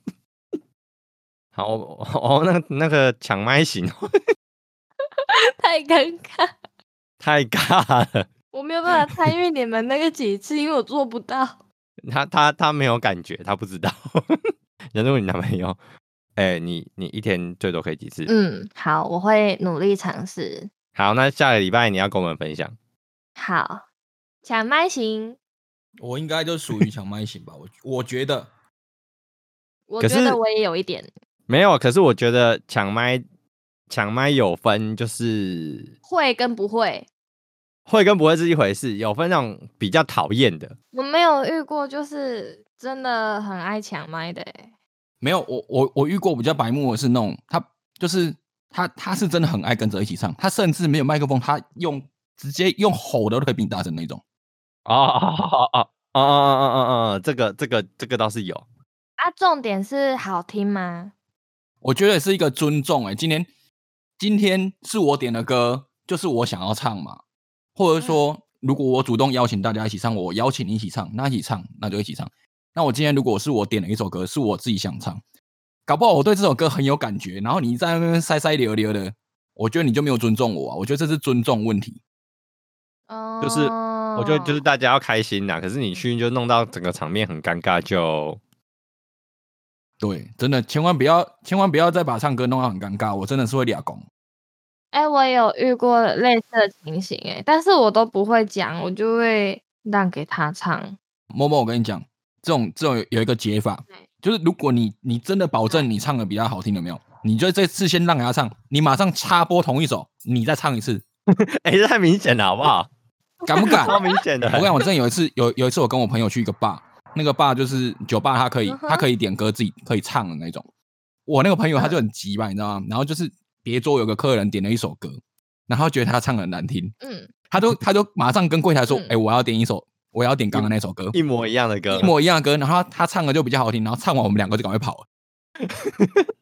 (laughs) 好哦，那那个抢麦型，(laughs) 太尴尬，太尬了。我没有办法参与你们那个几次，因为我做不到。他他他没有感觉，他不知道。假如你男朋友，哎、欸，你你一天最多可以几次？嗯，好，我会努力尝试。好，那下个礼拜你要跟我们分享。好，抢麦型，我应该就属于抢麦型吧？我我觉得，我觉得 (laughs) 我也有一点。没有，可是我觉得抢麦抢麦有分，就是会跟不会。会跟不会是一回事，有分那种比较讨厌的。我没有遇过，就是真的很爱抢麦的。没有，我我我遇过比较白目的是那种，他就是他他是真的很爱跟着一起唱，他甚至没有麦克风，他用直接用吼的都可以比你大声那种。哦哦哦哦哦哦哦哦哦，这个这个这个倒是有。啊，重点是好听吗？我觉得是一个尊重。哎，今天今天是我点的歌，就是我想要唱嘛。或者说，如果我主动邀请大家一起唱，我邀请你一起唱，那一起唱，那就一起唱。那我今天如果是我点了一首歌，是我自己想唱，搞不好我对这首歌很有感觉，然后你在那边塞塞溜溜的，我觉得你就没有尊重我啊！我觉得这是尊重问题。哦，就是我觉得就是大家要开心呐，可是你去就弄到整个场面很尴尬，就对，真的千万不要，千万不要再把唱歌弄到很尴尬，我真的是会俩攻。哎、欸，我有遇过类似的情形，哎，但是我都不会讲，我就会让给他唱。默默，我跟你讲，这种这种有一个解法，就是如果你你真的保证你唱的比较好听，有没有？你就这次先让给他唱，你马上插播同一首，你再唱一次。(laughs) 哎、欸，这太明显了，好不好？敢不敢？(laughs) 超明显的。我跟你讲，我真的有一次有有一次我跟我朋友去一个 bar，那个 bar 就是酒吧，他可以他可以点歌自己可以唱的那种。我那个朋友他就很急吧，你知道吗？然后就是。别桌有个客人点了一首歌，然后觉得他唱的很难听，嗯，他就他就马上跟柜台说：“哎、嗯欸，我要点一首，我要点刚刚那首歌，一模一样的歌，一模一样的歌。”然后他，他唱的就比较好听，然后唱完我们两个就赶快跑了。(laughs)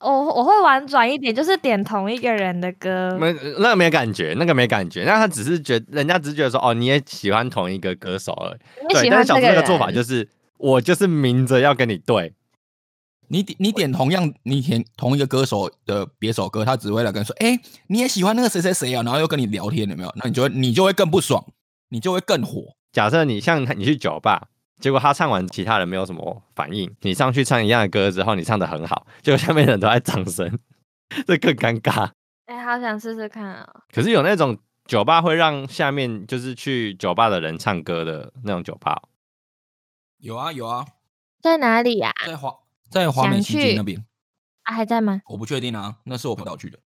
我我会婉转一点，就是点同一个人的歌，没那个没感觉，那个没感觉，那他只是觉得人家只是觉得说哦，你也喜欢同一个歌手而已。对，但是小猪那个做法就是，我就是明着要跟你对。你点你点同样你点同一个歌手的别首歌，他只为了跟你说：“哎、欸，你也喜欢那个谁谁谁啊？”然后又跟你聊天，有没有？那你就会你就会更不爽，你就会更火。假设你像你去酒吧，结果他唱完，其他人没有什么反应，你上去唱一样的歌之后，你唱得很好，结果下面的人都在掌声，这更尴尬。哎、欸，好想试试看啊！可是有那种酒吧会让下面就是去酒吧的人唱歌的那种酒吧，有啊有啊，在哪里呀、啊？在华。在华美西街那边啊，还在吗？我不确定啊，那是我朋友去的。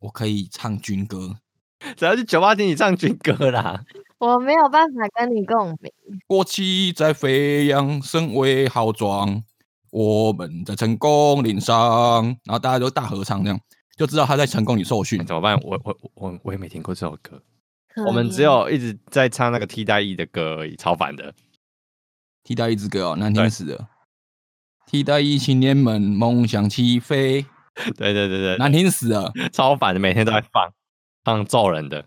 我可以唱军歌，只要去酒吧听你唱军歌啦。(laughs) 我没有办法跟你共鸣。国旗在飞扬，身威浩壮，我们在成功岭上，然后大家都大合唱，这样就知道他在成功里受训。怎么办？我我我我也没听过这首歌，我们只有一直在唱那个替代役的歌而已，超烦的。替代役之歌哦，难听死了。替代役青年们梦想起飞，对对对对，难听死了，超烦的，每天都在放，放揍人的，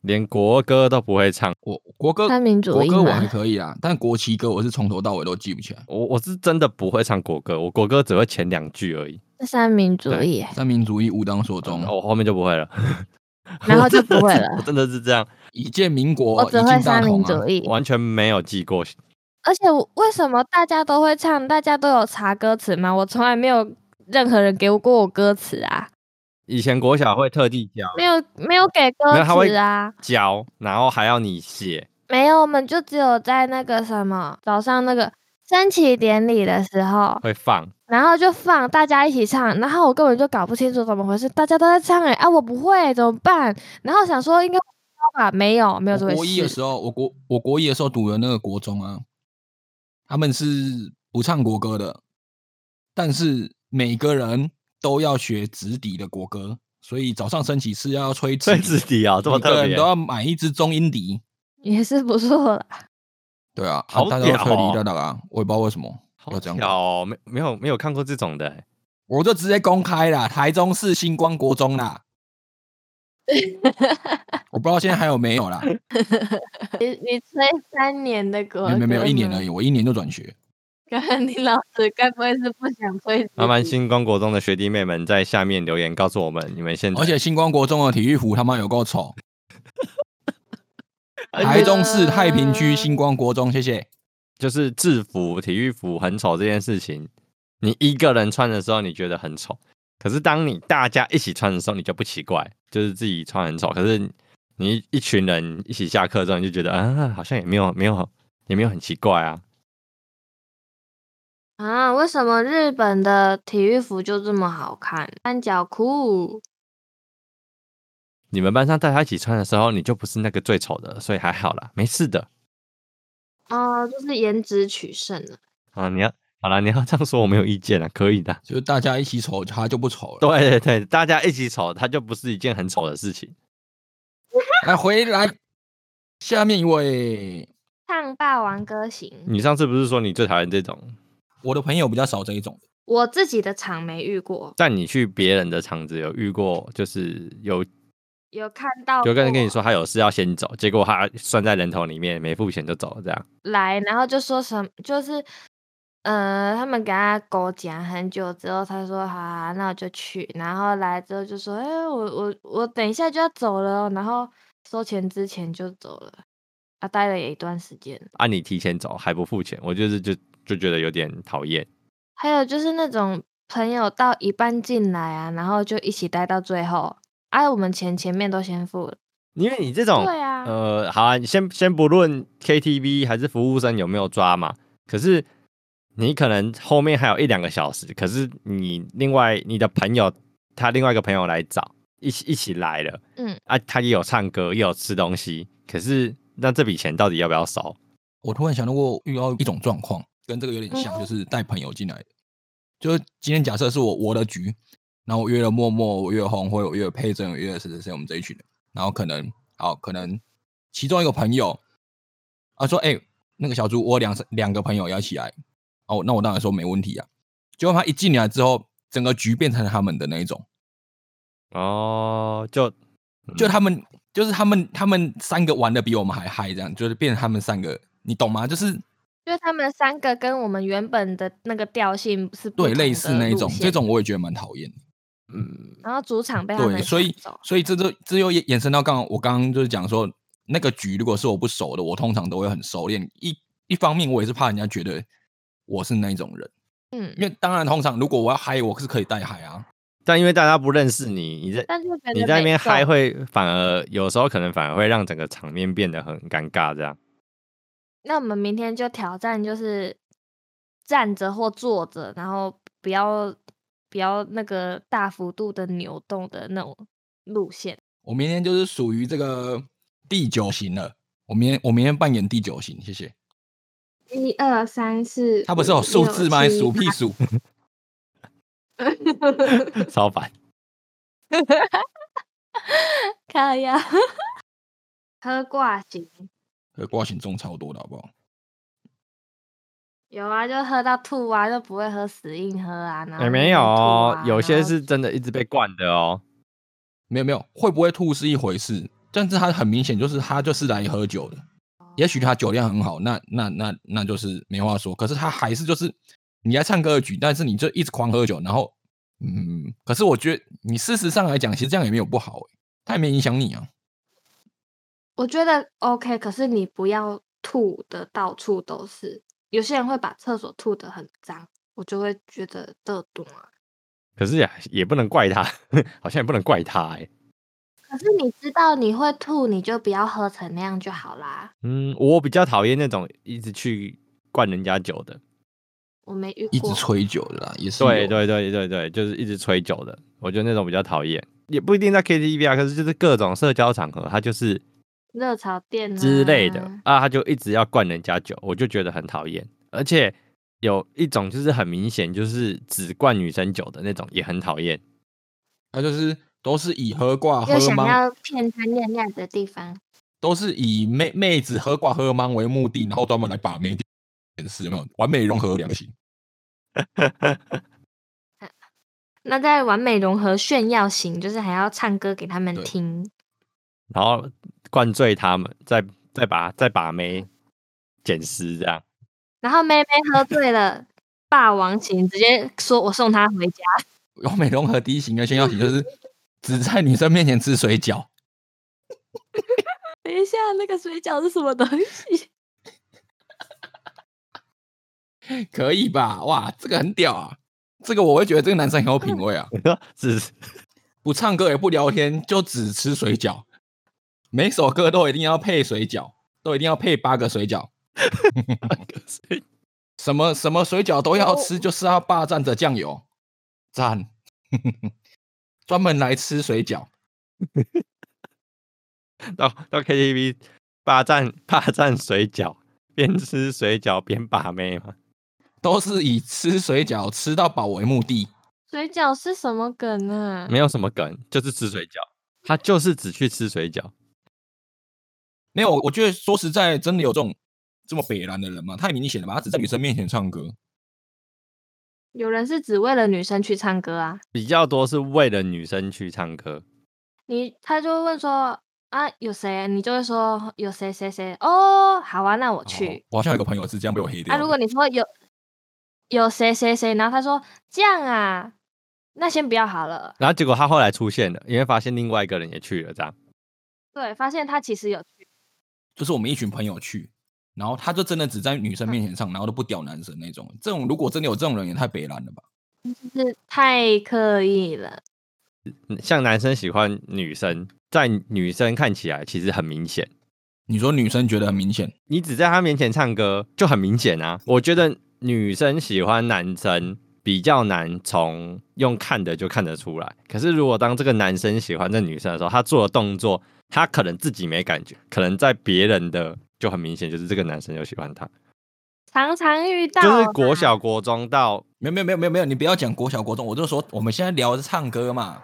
连国歌都不会唱。我国歌，三民主义国歌我还可以啊，但国旗歌我是从头到尾都记不起来。我我是真的不会唱国歌，我国歌只会前两句而已。三民主义，三民主义吾当所宗，我后面就不会了，(laughs) 然后就不会了。(laughs) 我真的是这样，一见民国，我只会三民主义，完全没有记过。而且为什么大家都会唱？大家都有查歌词吗？我从来没有任何人给我过我歌词啊。以前国小会特地教，没有没有给歌词啊，教，然后还要你写。没有，我们就只有在那个什么早上那个升旗典礼的时候会放，然后就放，大家一起唱，然后我根本就搞不清楚怎么回事，大家都在唱哎、欸、啊，我不会怎么办？然后想说应该吧，没有没有这回事。国一的时候，我国我国一的时候读的那个国中啊。他们是不唱国歌的，但是每个人都要学直笛的国歌，所以早上升旗是要吹直笛啊，这么特别，每个人都要买一支中音笛，(laughs) 也是不错啦。(laughs) 对啊，好大家都推屌哦理的啊，我也不知道为什么要这样。哦，没没有没有看过这种的欸，我就直接公开啦，台中市星光国中啦。(laughs) 我不知道现在还有没有啦。(laughs) 你你吹三年的歌，没没没有一年而已，我一年就转学。刚刚你老师该不会是不想吹？麻烦星光国中的学弟妹们在下面留言告诉我们，你们现在而且星光国中的体育服他妈有够丑。(laughs) 台中市太平区星光国中，谢谢。就是制服、体育服很丑这件事情，你一个人穿的时候你觉得很丑，可是当你大家一起穿的时候，你就不奇怪，就是自己穿很丑，可是你一群人一起下课之后，你就觉得啊，好像也没有没有也没有很奇怪啊。啊，为什么日本的体育服就这么好看？三角裤。你们班上大家一起穿的时候，你就不是那个最丑的，所以还好啦，没事的。哦，就是颜值取胜了。啊，你要好了，你要这样说，我没有意见了，可以的。就是大家一起丑，他就不丑了。对对对，大家一起丑，他就不是一件很丑的事情。(laughs) 来回来，下面一位，唱霸王歌行。你上次不是说你最讨厌这种？我的朋友比较少这一种。我自己的场没遇过，但你去别人的场子有遇过，就是有有看到，有个人跟你说他有事要先走，结果他算在人头里面，没付钱就走了，这样来，然后就说什么，就是呃，他们给他勾讲很久之后，他说好，啊，那我就去，然后来之后就说，哎、欸，我我我等一下就要走了，然后收钱之前就走了，啊，待了也一段时间，啊，你提前走还不付钱，我就是就就觉得有点讨厌。还有就是那种朋友到一半进来啊，然后就一起待到最后，啊，我们钱前面都先付了，因为你这种，对啊，呃，好啊，你先先不论 KTV 还是服务生有没有抓嘛，可是你可能后面还有一两个小时，可是你另外你的朋友他另外一个朋友来找，一起一起来了，嗯，啊，他也有唱歌，也有吃东西，可是那这笔钱到底要不要收？我突然想到过遇到一种状况。跟这个有点像，就是带朋友进来的。就是今天假设是我我的局，然后我约了默默，我约了红辉，我约了佩珍，我约了谁谁谁，我们这一群人。然后可能好，可能其中一个朋友啊说：“哎、欸，那个小猪，我两两个朋友要一起来。”哦，那我当然说没问题啊。结果他一进来之后，整个局变成他们的那一种。哦，就就他们就是他们他们三个玩的比我们还嗨，这样就是变成他们三个，你懂吗？就是。就是他们三个跟我们原本的那个调性是不对类似那一种，这种我也觉得蛮讨厌。嗯，然后主场被他们对，所以所以这就这又延伸到刚刚我刚刚就是讲说，那个局如果是我不熟的，我通常都会很熟练。一一方面我也是怕人家觉得我是那种人，嗯，因为当然通常如果我要嗨，我是可以带嗨啊。但因为大家不认识你，你在你在那边嗨会反而有时候可能反而会让整个场面变得很尴尬，这样。那我们明天就挑战，就是站着或坐着，然后不要不要那个大幅度的扭动的那种路线。我明天就是属于这个第九型了。我明天我明天扮演第九型，谢谢。一二三四，他不是有数字吗？数屁数，(laughs) 超烦。(laughs) 靠呀，喝挂型。喝挂型中超多的好不好？有啊，就喝到吐啊，就不会喝死硬喝啊。也、欸、没有哦，有些是真的一直被灌的哦。没有没有，会不会吐是一回事，但是他很明显就是他就是来喝酒的。哦、也许他酒量很好，那那那那就是没话说。可是他还是就是你在唱歌的局，但是你就一直狂喝酒，然后嗯，可是我觉得你事实上来讲，其实这样也没有不好，他也没影响你啊。我觉得 OK，可是你不要吐的到处都是。有些人会把厕所吐的很脏，我就会觉得得懂啊。可是呀也不能怪他，(laughs) 好像也不能怪他哎、欸。可是你知道你会吐，你就不要喝成那样就好啦。嗯，我比较讨厌那种一直去灌人家酒的。我没遇过。一直吹酒的啦，也是。对对对对对，就是一直吹酒的，我觉得那种比较讨厌。也不一定在 KTV 啊，可是就是各种社交场合，他就是。热炒店之类的啊，他就一直要灌人家酒，我就觉得很讨厌。而且有一种就是很明显就是只灌女生酒的那种，也很讨厌。他就是都是以喝挂喝吗？想要骗他尿尿的地方。都是以妹妹子喝挂喝芒为目的，然后专门来把妹点事，有没有完美融合良心？(laughs) 那在完美融合炫耀型，就是还要唱歌给他们听，然后灌醉他们，再再把再把妹捡尸这样。然后妹妹喝醉了，霸王型直接说：“我送她回家。”完美融合第一型跟炫耀型就是只在女生面前吃水饺。(laughs) 等一下，那个水饺是什么东西？(laughs) 可以吧？哇，这个很屌啊！这个我会觉得这个男生很有品味啊。(laughs) 只不唱歌也不聊天，就只吃水饺。每首歌都一定要配水饺，都一定要配八个水饺。什么什么水饺都要吃，就是要霸占着酱油。赞，专门来吃水饺。(laughs) 到到 KTV 霸占 (laughs) 霸占水饺，边吃水饺边把妹嘛，都是以吃水饺吃到饱为目的。水饺是什么梗啊？没有什么梗，就是吃水饺。他就是只去吃水饺。没有，我觉得说实在，真的有这种这么北蓝的人吗？太明显了吧？他只在女生面前唱歌。有人是只为了女生去唱歌啊？比较多是为了女生去唱歌。你他就会问说。啊，有谁？你就会说有谁谁谁哦，好啊，那我去。哦、我好像有个朋友是这样被我黑掉。啊，如果你说有有谁谁谁，然后他说这样啊，那先不要好了。然后结果他后来出现了，因为发现另外一个人也去了，这样。对，发现他其实有去。就是我们一群朋友去，然后他就真的只在女生面前唱，然后都不屌男生那种。这种如果真的有这种人，也太北烂了吧？就是太刻意了。像男生喜欢女生。在女生看起来其实很明显，你说女生觉得很明显，你只在她面前唱歌就很明显啊。我觉得女生喜欢男生比较难从用看的就看得出来。可是如果当这个男生喜欢这女生的时候，他做的动作，他可能自己没感觉，可能在别人的就很明显，就是这个男生有喜欢她。常常遇到，就是国小国中到没有没有没有没有没有，你不要讲国小国中，我就说我们现在聊的是唱歌嘛。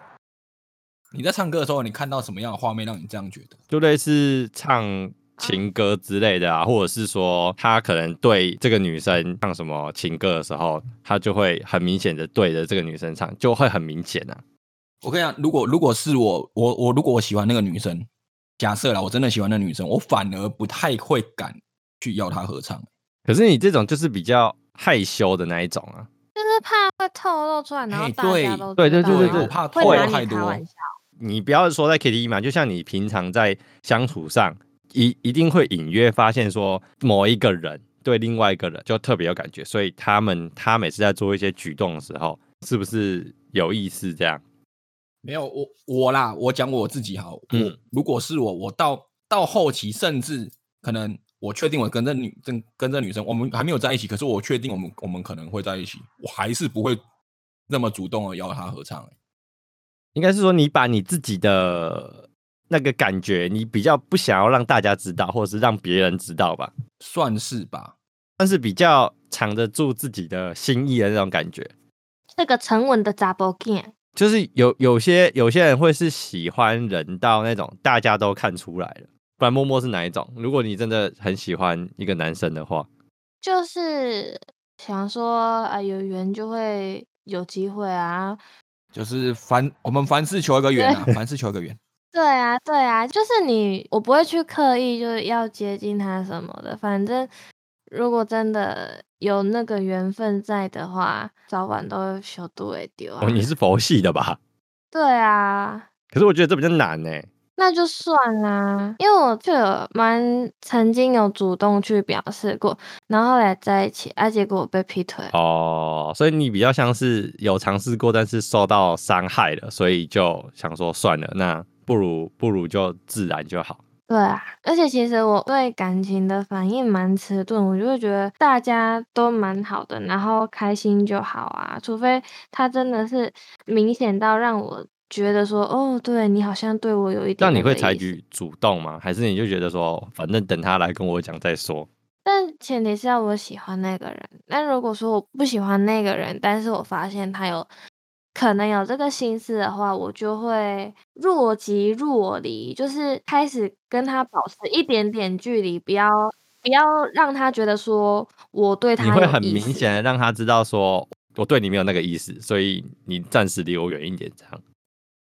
你在唱歌的时候，你看到什么样的画面让你这样觉得？就类似唱情歌之类的啊，或者是说他可能对这个女生唱什么情歌的时候，他就会很明显的对着这个女生唱，就会很明显啊。我跟你讲，如果如果是我，我我如果我喜欢那个女生，假设啦，我真的喜欢那女生，我反而不太会敢去要她合唱。可是你这种就是比较害羞的那一种啊，就是怕会透露出来，然后大家都对对对对对，我怕透露太多。你不要说在 KTV 嘛，就像你平常在相处上，一一定会隐约发现说某一个人对另外一个人就特别有感觉，所以他们他每次在做一些举动的时候，是不是有意思这样？没有，我我啦，我讲我自己哈，嗯，如果是我，我到到后期，甚至可能我确定我跟这女跟跟这女生，我们还没有在一起，可是我确定我们我们可能会在一起，我还是不会那么主动的邀她合唱，欸。应该是说，你把你自己的那个感觉，你比较不想要让大家知道，或者是让别人知道吧？算是吧，算是比较藏得住自己的心意的那种感觉。这个沉稳的查甫囝，就是有有些有些人会是喜欢人到那种大家都看出来了，不然默默是哪一种？如果你真的很喜欢一个男生的话，就是想说啊，有缘就会有机会啊。就是凡我们凡事求一个缘啊，凡事求一个缘。对啊，对啊，就是你，我不会去刻意就是要接近他什么的。反正如果真的有那个缘分在的话，早晚都会小度会丢。哦，你是佛系的吧？(laughs) 对啊。可是我觉得这比较难呢。那就算啦，因为我就有蛮曾经有主动去表示过，然后后来在一起，啊，结果我被劈腿。哦，所以你比较像是有尝试过，但是受到伤害了，所以就想说算了，那不如不如就自然就好。对啊，而且其实我对感情的反应蛮迟钝，我就会觉得大家都蛮好的，然后开心就好啊，除非他真的是明显到让我。觉得说哦，对你好像对我有一点，那你会采取主动吗？还是你就觉得说，反正等他来跟我讲再说？但前提是要我喜欢那个人。但如果说我不喜欢那个人，但是我发现他有可能有这个心思的话，我就会若即若离，就是开始跟他保持一点点距离，不要不要让他觉得说我对他。你会很明显的让他知道说我对你没有那个意思，所以你暂时离我远一点，这样。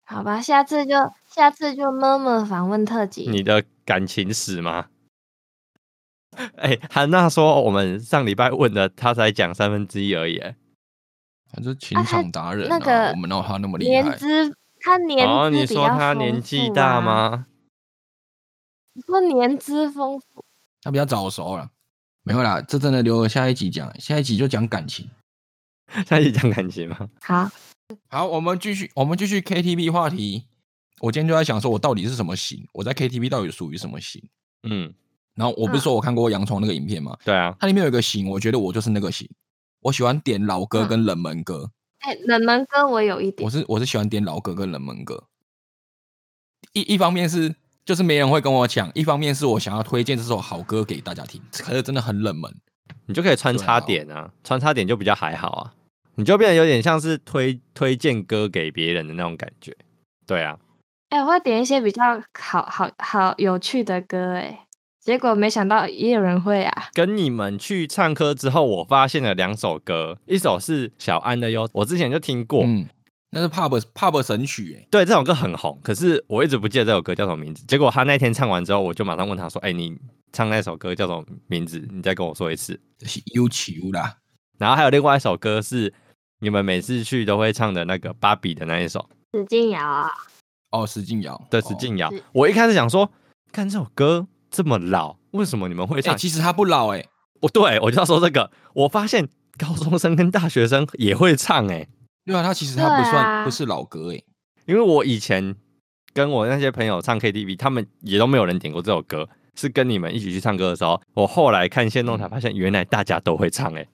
好吧，下次就下次就默默访问特辑。你的感情史吗？(laughs) 哎、欸，韩娜说我们上礼拜问的，他才讲三分之一而已。他是情场达人、啊，那个我们哪有他那么厉害？年资，他年资、啊、你说他年纪大吗？你说年资丰富，他比较早熟了。没有啦，这真的留了下一集讲，下一集就讲感情。(laughs) 下一集讲感情吗？好，好，我们继续，我们继续 KTV 话题。我今天就在想说，我到底是什么型？我在 KTV 到底属于什么型？嗯，然后我不是说我看过洋葱那个影片吗？对啊，它里面有一个型，我觉得我就是那个型。我喜欢点老歌跟冷门歌。哎、嗯欸，冷门歌我有一点。我是我是喜欢点老歌跟冷门歌。一一方面是就是没人会跟我抢，一方面是我想要推荐这首好歌给大家听。可是真的很冷门，你就可以穿插点啊，穿插点就比较还好啊，你就变得有点像是推推荐歌给别人的那种感觉。对啊。哎、欸，我会点一些比较好好好有趣的歌，哎。结果没想到也有人会啊！跟你们去唱歌之后，我发现了两首歌，一首是小安的哟，我之前就听过，嗯，那是 pub pub 神曲，哎，对，这首歌很红，可是我一直不记得这首歌叫什么名字。结果他那天唱完之后，我就马上问他说：“哎、欸，你唱那首歌叫什么名字？你再跟我说一次。”是忧愁啦。然后还有另外一首歌是你们每次去都会唱的那个芭比的那一首，使劲摇啊！哦，使劲摇，对，使劲摇。我一开始想说，看这首歌。这么老，为什么你们会唱？欸、其实他不老哎、欸，我对我就要说这个。我发现高中生跟大学生也会唱哎、欸，对啊，他其实他不算、啊、不是老歌哎、欸，因为我以前跟我那些朋友唱 KTV，他们也都没有人点过这首歌，是跟你们一起去唱歌的时候，我后来看限动才发现，原来大家都会唱哎、欸。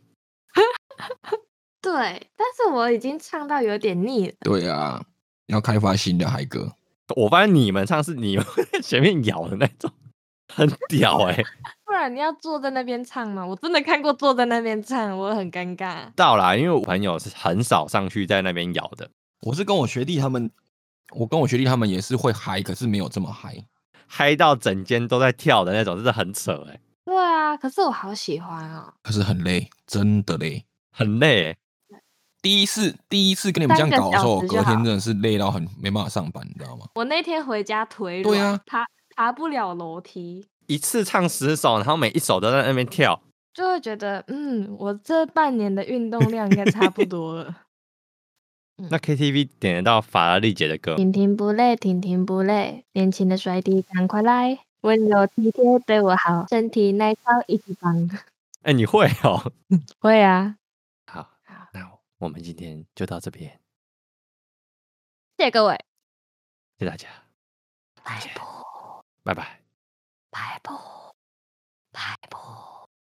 (laughs) 对，但是我已经唱到有点腻了。对啊，要开发新的嗨歌。我发现你们唱是你们 (laughs) 前面咬的那种。很屌哎、欸，不然你要坐在那边唱吗？我真的看过坐在那边唱，我很尴尬。到啦，因为我朋友是很少上去在那边摇的。我是跟我学弟他们，我跟我学弟他们也是会嗨，可是没有这么嗨，嗨到整间都在跳的那种，真的很扯哎、欸。对啊，可是我好喜欢哦。可是很累，真的累，很累、欸。第一次第一次跟你们这样搞的时候，隔天真的是累到很没办法上班，你知道吗？我那天回家腿软。对啊，他。爬不了楼梯，一次唱十首，然后每一首都在那边跳，就会觉得，嗯，我这半年的运动量应该差不多了。(laughs) 那 KTV 点得到法拉利姐的歌，婷婷不累，婷婷不累，年轻的帅弟赶快来，温柔体贴对我好，身体耐操一起棒。(laughs) 哎、欸，你会哦？(laughs) 会啊。好，那我们今天就到这边，谢谢各位，谢谢大家，拜拜。拜拜。拜拜。拜拜。